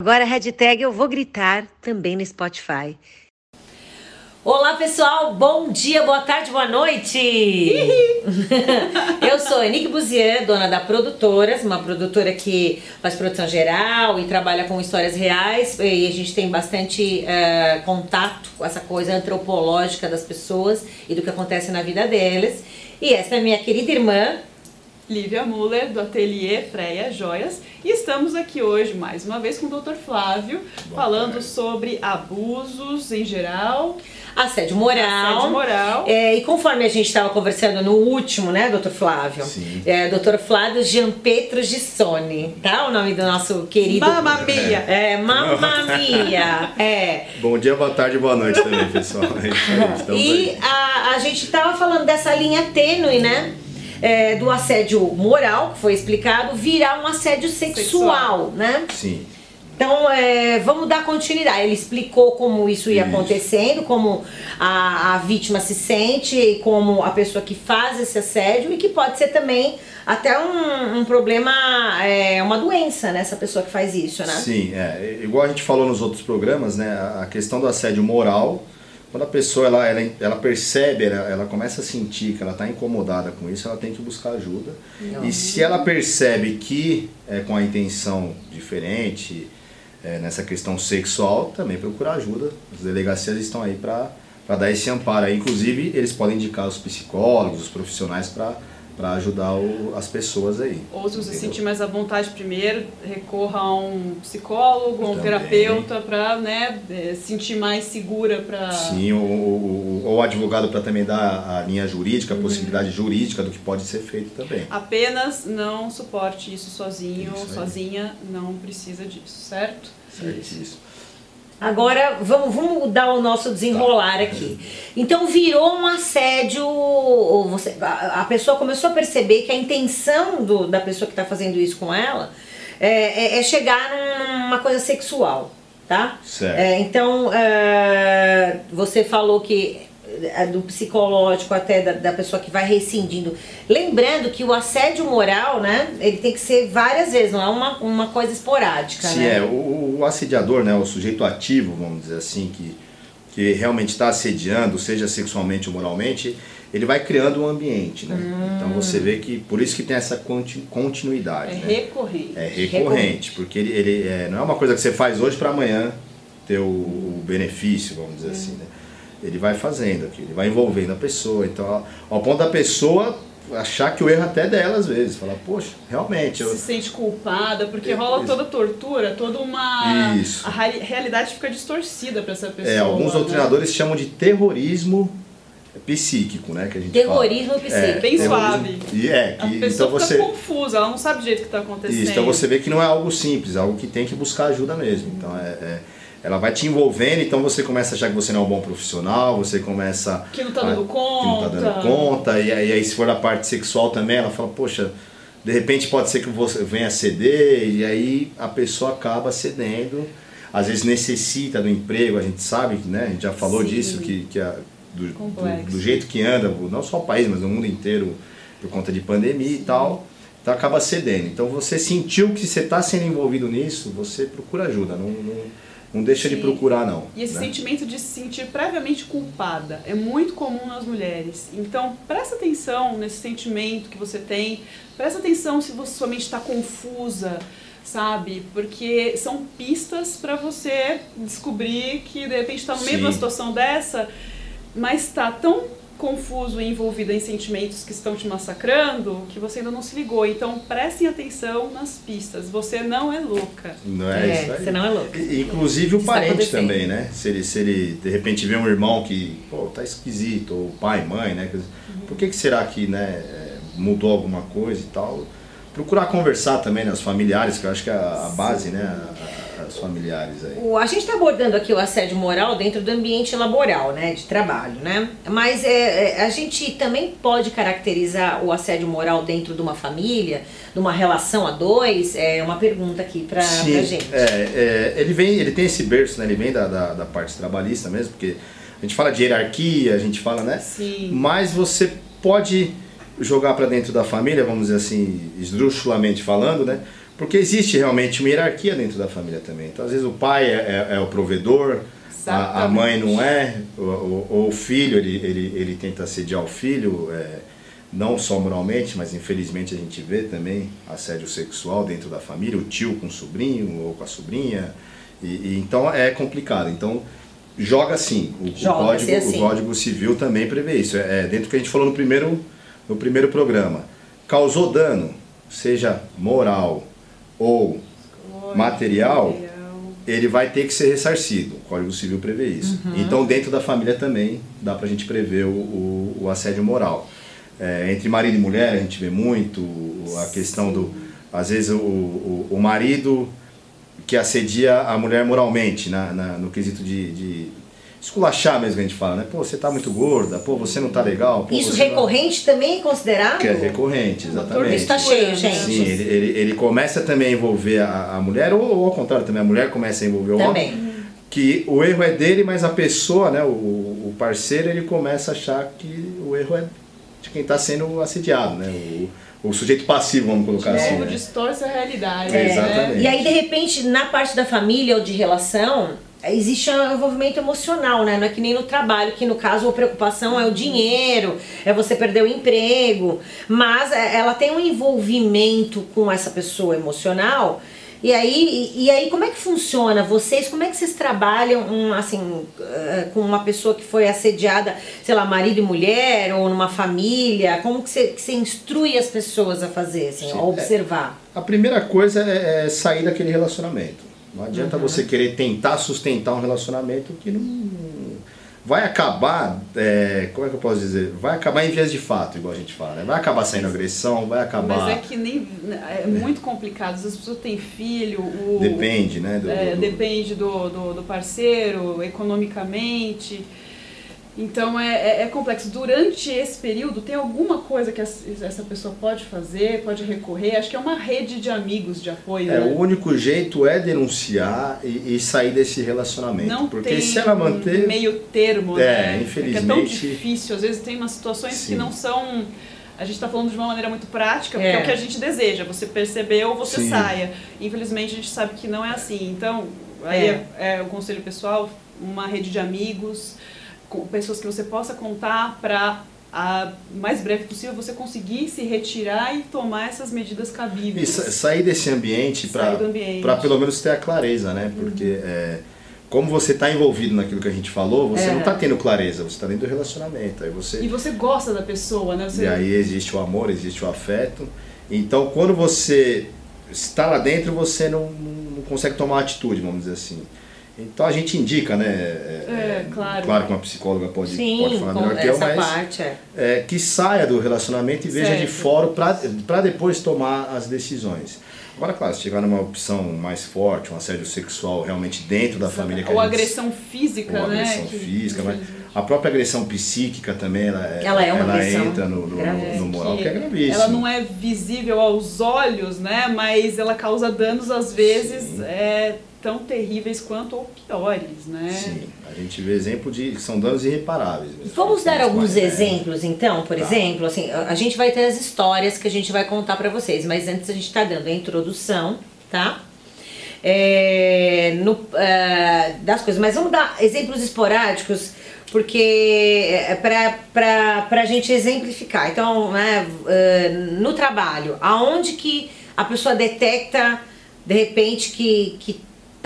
Agora a hashtag eu vou gritar também no Spotify. Olá pessoal, bom dia, boa tarde, boa noite! eu sou Enique Buzier, dona da Produtoras, uma produtora que faz produção geral e trabalha com histórias reais e a gente tem bastante uh, contato com essa coisa antropológica das pessoas e do que acontece na vida delas. E essa é minha querida irmã, Lívia Muller, do Ateliê Freia Joias, e estamos aqui hoje mais uma vez com o Dr. Flávio, Boa falando tarde. sobre abusos em geral. Assédio moral. Assédio moral. É, e conforme a gente estava conversando no último, né, doutor Flávio? Sim. É, doutor Flávio Gianpetro Gissoni, tá? O nome do nosso querido. Mamma Mia! É, Mamma Mia! É. Bom dia, boa tarde, boa noite também, pessoal. É e a, a gente estava falando dessa linha tênue, né? É, do assédio moral, que foi explicado, virar um assédio sexual, sexual. né? Sim. Então, é, vamos dar continuidade. Ele explicou como isso ia isso. acontecendo, como a, a vítima se sente, como a pessoa que faz esse assédio e que pode ser também até um, um problema, é, uma doença nessa né, pessoa que faz isso, né? Sim, é, igual a gente falou nos outros programas, né? A questão do assédio moral quando a pessoa ela, ela, ela percebe, ela, ela começa a sentir que ela está incomodada com isso, ela tem que buscar ajuda. Não. E se ela percebe que é com a intenção diferente, é, nessa questão sexual, também procurar ajuda. As delegacias estão aí para dar esse amparo. Inclusive, eles podem indicar os psicólogos, os profissionais para para ajudar o, as pessoas aí. Ou se você sentir mais à vontade primeiro, recorra a um psicólogo, a um terapeuta para né, é, sentir mais segura para. Sim, ou, ou, ou advogado para também dar a linha jurídica, a uhum. possibilidade jurídica do que pode ser feito também. Apenas não suporte isso sozinho, isso sozinha, não precisa disso, certo? Certíssimo. Agora vamos, vamos mudar o nosso desenrolar aqui. Então virou um assédio. Você, a, a pessoa começou a perceber que a intenção do, da pessoa que está fazendo isso com ela é, é, é, chegar numa coisa sexual, tá? Certo. É, então é, você falou que do psicológico até da, da, pessoa que vai rescindindo. Lembrando que o assédio moral, né, ele tem que ser várias vezes, não é uma, uma coisa esporádica, Sim, né? é. O, o assediador, né, o sujeito ativo, vamos dizer assim, que, que realmente está assediando, seja sexualmente ou moralmente, ele vai criando um ambiente, né? Hum. Então você vê que, por isso que tem essa continuidade, É né? recorrente. É recorrente, porque ele, ele é, não é uma coisa que você faz hoje para amanhã ter o, o benefício, vamos dizer hum. assim, né? Ele vai fazendo aqui, ele vai envolvendo a pessoa. Então, ao ponto da pessoa achar que o erro até é dela às vezes, falar, poxa, realmente. Eu... Se sente culpada, porque rola toda tortura, toda uma. Isso. A realidade fica distorcida para essa pessoa. É, alguns né? doutrinadores chamam de terrorismo psíquico, né? Que a gente terrorismo fala. psíquico. É, Bem suave. E é, que, a pessoa então fica você... confusa, ela não sabe o jeito que está acontecendo. Isso, então você vê que não é algo simples, é algo que tem que buscar ajuda mesmo. Então é, é ela vai te envolvendo, então você começa a achar que você não é um bom profissional, você começa. Que não tá dando a, conta. Que não tá dando conta, e aí, se for a parte sexual também, ela fala, poxa, de repente pode ser que você venha ceder, e aí a pessoa acaba cedendo. Às vezes necessita do emprego, a gente sabe, né? A gente já falou Sim. disso, que, que a, do, do, do, jeito que anda, não só o país, mas o mundo inteiro, por conta de pandemia e tal. Então acaba cedendo. Então você sentiu que você está sendo envolvido nisso, você procura ajuda. Não, não não deixa Sim. de procurar, não. E esse né? sentimento de se sentir previamente culpada é muito comum nas mulheres. Então, presta atenção nesse sentimento que você tem. Presta atenção se você, sua mente está confusa, sabe? Porque são pistas para você descobrir que de repente está no meio de uma situação dessa, mas está tão confuso e envolvido em sentimentos que estão te massacrando que você ainda não se ligou. Então prestem atenção nas pistas. Você não é louca. Não é, é isso aí. Você não é louca. inclusive o parente também, né? Se ele, se ele de repente vê um irmão que pô, tá esquisito, ou pai, mãe, né? Uhum. Por que, que será que né, é, mudou alguma coisa e tal? Procurar conversar também, né? Os familiares, que eu acho que é a, a base, né? A, familiares aí? O, a gente está abordando aqui o assédio moral dentro do ambiente laboral, né, de trabalho, né? Mas é, é, a gente também pode caracterizar o assédio moral dentro de uma família, de uma relação a dois? É uma pergunta aqui para a gente. É, é, ele vem, ele tem esse berço, né? Ele vem da, da, da parte trabalhista mesmo, porque a gente fala de hierarquia, a gente fala, né? Sim. Mas você pode jogar para dentro da família, vamos dizer assim, esdrúxulamente falando, né? Porque existe realmente uma hierarquia dentro da família também. Então, às vezes, o pai é, é, é o provedor, a, a, mãe não é, ou, ou, o filho, ele, ele, ele tenta assediar o filho, é, não só moralmente, mas infelizmente a gente vê também assédio sexual dentro da família, o tio com o sobrinho ou com a sobrinha. E, e então é complicado. Então, joga assim. O, joga o código, assim. o código Civil também prevê isso. É, é dentro do que a gente falou no primeiro, no primeiro programa. Causou dano, seja moral, ou material, ele vai ter que ser ressarcido. O Código Civil prevê isso. Uhum. Então, dentro da família também dá para a gente prever o, o, o assédio moral. É, entre marido e mulher, a gente vê muito a questão do. Às vezes, o, o, o marido que assedia a mulher moralmente, na, na no quesito de, de esculachar mesmo que a gente fala, né? Pô, você tá muito gorda, pô, você não tá legal. Pô, Isso recorrente não... também é considerado? Que é recorrente, exatamente. Isso tá cheio, gente. Sim, ele, ele, ele começa também a envolver a, a mulher, ou, ou, ao contrário, também a mulher começa a envolver o também. homem. Que o erro é dele, mas a pessoa, né, o, o parceiro, ele começa a achar que o erro é de quem está sendo assediado, né? O, o sujeito passivo, vamos colocar é, assim. Né? distorce a realidade. É, exatamente. E aí, de repente, na parte da família ou de relação, existe um envolvimento emocional, né? Não é que nem no trabalho, que no caso a preocupação é o dinheiro, é você perder o emprego, mas é, ela tem um envolvimento com essa pessoa emocional. E aí, e, aí como é que funciona? Vocês, como é que vocês trabalham um, assim, uh, com uma pessoa que foi assediada, sei lá, marido e mulher, ou numa família? Como que você, que você instrui as pessoas a fazer, assim, Sim, a observar? É, a primeira coisa é, é sair daquele relacionamento. Não adianta uhum. você querer tentar sustentar um relacionamento que não vai acabar, é, como é que eu posso dizer? Vai acabar em vias de fato, igual a gente fala. Né? Vai acabar saindo agressão, vai acabar. Mas é que nem é muito complicado. As pessoas têm filho, o, depende, né? Do, é, do, depende do, do, do parceiro, economicamente. Então é, é, é, complexo. Durante esse período, tem alguma coisa que essa pessoa pode fazer, pode recorrer? Acho que é uma rede de amigos de apoio. É, né? o único jeito é denunciar e, e, sair desse relacionamento. Não porque tem se ela manter. meio termo, é, né? Infelizmente. É, é tão difícil. Às vezes tem umas situações Sim. que não são. A gente está falando de uma maneira muito prática, porque é. é o que a gente deseja. Você percebeu, você Sim. saia. Infelizmente a gente sabe que não é assim. Então, aí é, é, é o conselho pessoal, uma rede de amigos com pessoas que você possa contar para a mais breve possível você conseguir se retirar e tomar essas medidas cabíveis. E sair desse ambiente para pelo menos ter a clareza, né? Porque uhum. é, como você está envolvido naquilo que a gente falou, você é. não está tendo clareza, você está dentro do relacionamento. Aí você, e você gosta da pessoa, né? Você... E aí existe o amor, existe o afeto. Então quando você está lá dentro, você não, não consegue tomar atitude, vamos dizer assim. Então a gente indica, né? É, é, claro. Claro que uma psicóloga pode, Sim, pode falar melhor que eu, mas parte, é. É, que saia do relacionamento e veja de fora para depois tomar as decisões. Agora, claro, se chegar numa opção mais forte, um assédio sexual realmente dentro da família que Ou a gente, agressão física, ou né? agressão que, física, mas a própria agressão psíquica também, ela, é, ela, é uma ela agressão entra no, no, no moral, que, que é gravíssimo. Ela não é visível aos olhos, né? Mas ela causa danos, às vezes, é, tão terríveis quanto ou piores, né? Sim, a gente vê exemplo de são danos irreparáveis. Mesmo. Vamos dar alguns exemplos, então, por tá. exemplo, assim, a gente vai ter as histórias que a gente vai contar para vocês, mas antes a gente está dando a introdução, tá? É, no, uh, das coisas, mas vamos dar exemplos esporádicos porque é para a gente exemplificar. Então, né, uh, no trabalho, aonde que a pessoa detecta de repente que, que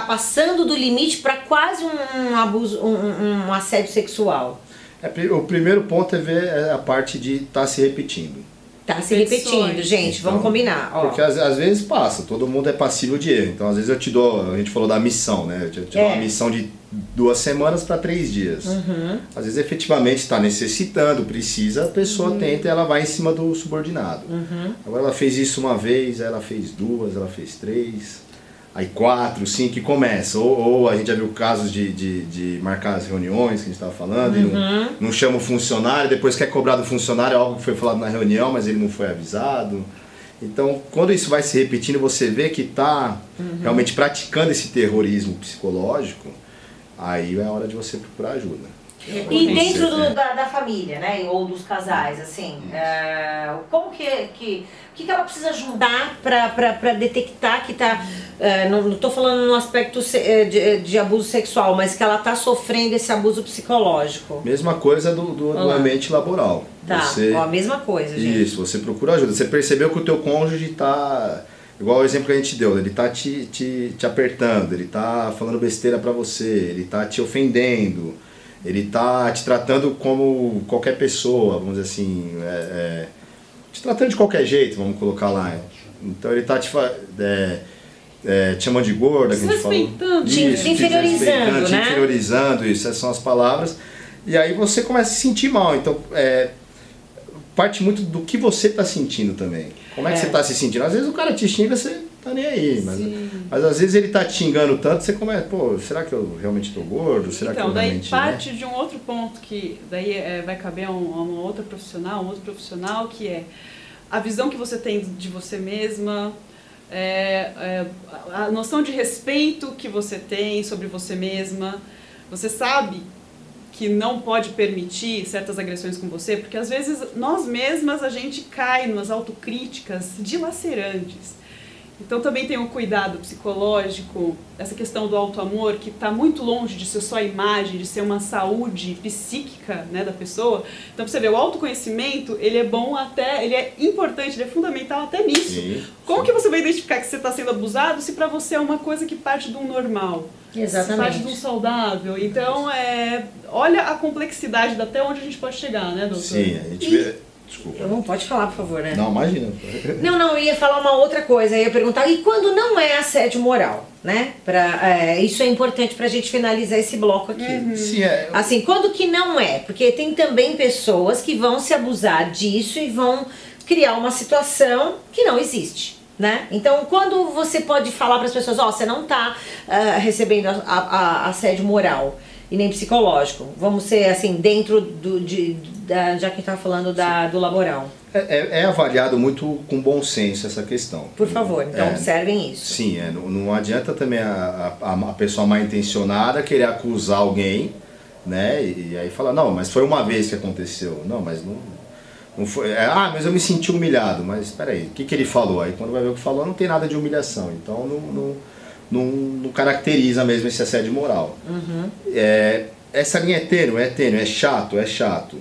tá passando do limite para quase um abuso, um, um assédio sexual? É, o primeiro ponto é ver é, a parte de estar tá se repetindo. Tá se repetindo, gente, então, vamos combinar. Ó. Porque às, às, vezes passa, todo mundo é passível de erro. Então, às vezes eu te dou, a gente falou da missão, né? Eu te, te é. dou uma missão de duas semanas para três dias. Uhum. Às vezes efetivamente está necessitando, precisa, a pessoa uhum. tenta e ela vai em cima do subordinado. Uhum. Agora ela fez isso uma vez, ela fez duas, ela fez três aí quatro, cinco que começa. Ou, ou, a gente já viu casos de, de, de marcar as reuniões que a gente estava falando, uhum. e não, não chama o funcionário, depois quer cobrar do funcionário algo que foi falado na reunião, mas ele não foi avisado. Então, quando isso vai se repetindo, você vê que está uhum. realmente praticando esse terrorismo psicológico, aí é hora de você procurar ajuda. E dentro do, da, da, família, né? Ou dos casais, assim, é, como que, que. O que, que ela precisa ajudar para detectar que está. É, não estou falando no aspecto é, de, de, abuso sexual, mas que ela está sofrendo esse abuso psicológico. Mesma coisa do, do, do ambiente laboral. Tá, você, ó, a mesma coisa, gente. Isso, você procura ajuda. Você percebeu que o teu cônjuge está Igual o exemplo que a gente deu, ele tá te, te, te apertando, ele tá falando besteira para você, ele tá te ofendendo, ele tá te tratando como qualquer pessoa, vamos dizer assim, é, é, te tratando de qualquer jeito, vamos colocar lá. Então ele tá te, é, é, te chamando de gorda, que a gente falou. Te, isso, te inferiorizando, te, né? Te inferiorizando, isso, essas são as palavras. E aí você começa a se sentir mal. Então, é, parte muito do que você está sentindo também. Como é, que você está se sentindo? Às vezes o cara te xinga, você tá nem aí, mas, mas às vezes ele tá te xingando tanto, você começa, pô, será que eu realmente estou gordo? Será então, que eu daí realmente, parte né? de um outro ponto que daí é, vai caber a, um, uma outra profissional, um outro profissional, que é a visão que você tem de você mesma, é, é, a noção de respeito que você tem sobre você mesma. Você sabe que não pode permitir certas agressões com você, porque às vezes nós mesmas a gente cai nas autocríticas dilacerantes. Então também tem um cuidado psicológico, essa questão do auto-amor, que está muito longe de ser só imagem, de ser uma saúde psíquica né, da pessoa. Então você vê, o autoconhecimento, ele é bom até, ele é importante, ele é fundamental até nisso. Sim, Como sim. que você vai identificar que você está sendo abusado se para você é uma coisa que parte de um normal? Exatamente. Se parte de um saudável. Então, é, olha a complexidade até onde a gente pode chegar, né, doutor? Sim, a gente vê Desculpa. Eu não pode falar, por favor, né? Não, imagina. Não, não, eu ia falar uma outra coisa. Eu ia perguntar, e quando não é assédio moral, né? Pra, é, isso é importante pra gente finalizar esse bloco aqui. Uhum. Sim, é. Assim, quando que não é? Porque tem também pessoas que vão se abusar disso e vão criar uma situação que não existe. Né? Então, quando você pode falar para as pessoas, ó, oh, você não está uh, ah, recebendo a, a, a assédio moral, e nem psicológico. Vamos ser assim, dentro do. De, da, já que está falando da, do laboral. É, é, é, avaliado muito com bom senso essa questão. Por favor, então é, observem isso. Sim, é, não, não adianta também a, a, a, pessoa mal intencionada querer acusar alguém, né? E, e, aí falar, não, mas foi uma vez que aconteceu. Não, mas não. não foi, é, ah, mas eu me senti humilhado. Mas espera aí, o que, que ele falou? Aí quando vai ver o que falou, não tem nada de humilhação. Então não, não não, não caracteriza mesmo esse assédio moral. Uhum. É, essa linha é tênue, é tênue, é chato, é chato.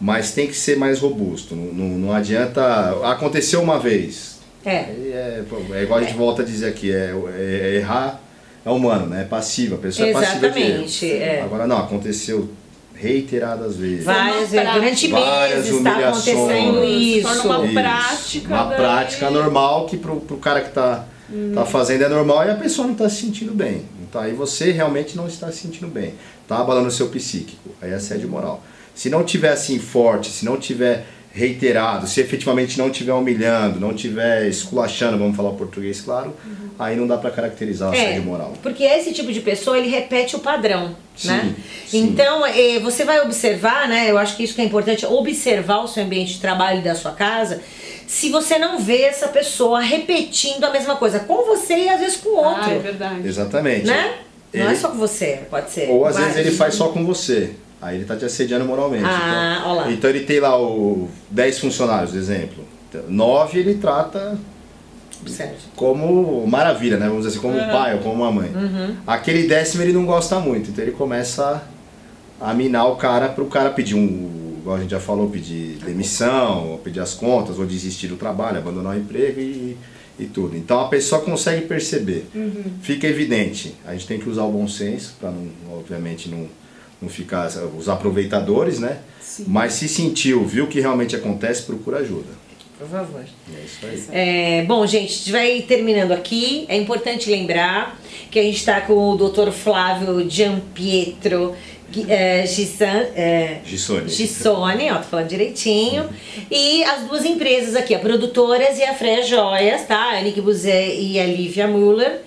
Mas tem que ser mais robusto. Não, não, não adianta. Aconteceu uma vez. É. É, é igual a gente é. volta a dizer aqui, é, é, errar é humano, né? É passivo, a pessoa Exatamente, é passiva de erro. É. Agora não, aconteceu reiteradas vezes. Várias vezes, durante Várias meses está acontecendo isso. Torna uma prática. Uma daí... prática normal que pro, pro cara que está Uhum. Tá fazendo é normal e a pessoa não está se sentindo bem. Então aí você realmente não está se sentindo bem. Tá abalando o seu psíquico. Aí é assédio moral. Se não tiver assim forte, se não tiver reiterado, se efetivamente não estiver humilhando, não estiver esculachando, vamos falar o português claro, uhum. aí não dá para caracterizar o é, assédio moral. Porque esse tipo de pessoa, ele repete o padrão, sim, né? Sim. Então, é, você vai observar, né, eu acho que isso que é importante, observar o seu ambiente de trabalho da sua casa, se você não vê essa pessoa repetindo a mesma coisa com você e às vezes com o outro. Ah, é verdade. Exatamente. Né? Ele... Não é só com você, pode ser. Ou às vezes ele faz só com você. Aí ele tá te assediando moralmente. Ah, então, olá. então ele tem lá o 10 funcionários, exemplo. 9 ele trata certo. como maravilha, né? Vamos dizer assim, como uhum. pai ou como uma mãe. Uhum. Aquele décimo ele não gosta muito, então ele começa a minar o cara para o cara pedir um igual a gente já falou, pedir demissão, ou pedir as contas, ou desistir do trabalho, abandonar o emprego e, e tudo. Então a pessoa consegue perceber, uhum. fica evidente. A gente tem que usar o bom senso para não, obviamente, não, não ficar os aproveitadores, né? Sim. Mas se sentiu, viu o que realmente acontece, procura ajuda. Por favor. É isso aí. É, bom, gente, a gente vai terminando aqui. É importante lembrar que a gente está com o Dr. Flávio Giampietro, é, Gissan, é, Gissone. Gissone, ó, tô falando direitinho. E as duas empresas aqui, a Produtoras e a Freia Joias, tá? A Nick Buzet e a Lívia Muller.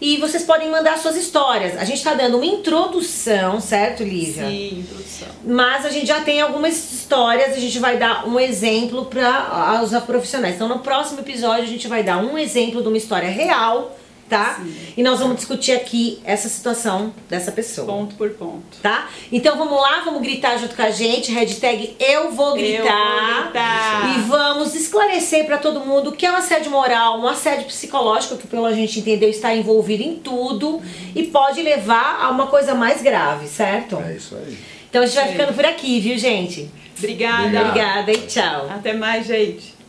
E vocês podem mandar suas histórias. A gente está dando uma introdução, certo, Lívia? Sim, introdução. Mas a gente já tem algumas histórias, a gente vai dar um exemplo para os profissionais. Então, no próximo episódio, a gente vai dar um exemplo de uma história real tá? Sim. E nós vamos discutir aqui essa situação dessa pessoa. Ponto por ponto. Tá? Então vamos lá, vamos gritar junto com a gente. Hashtag eu vou gritar. Eu vou gritar. E vamos esclarecer pra todo mundo o que é um assédio moral, um assédio psicológico, que pelo a gente entendeu está envolvido em tudo e pode levar a uma coisa mais grave, certo? É isso aí. Então a gente vai Sim. ficando por aqui, viu, gente? Obrigada. Obrigada e tchau. Até mais, gente.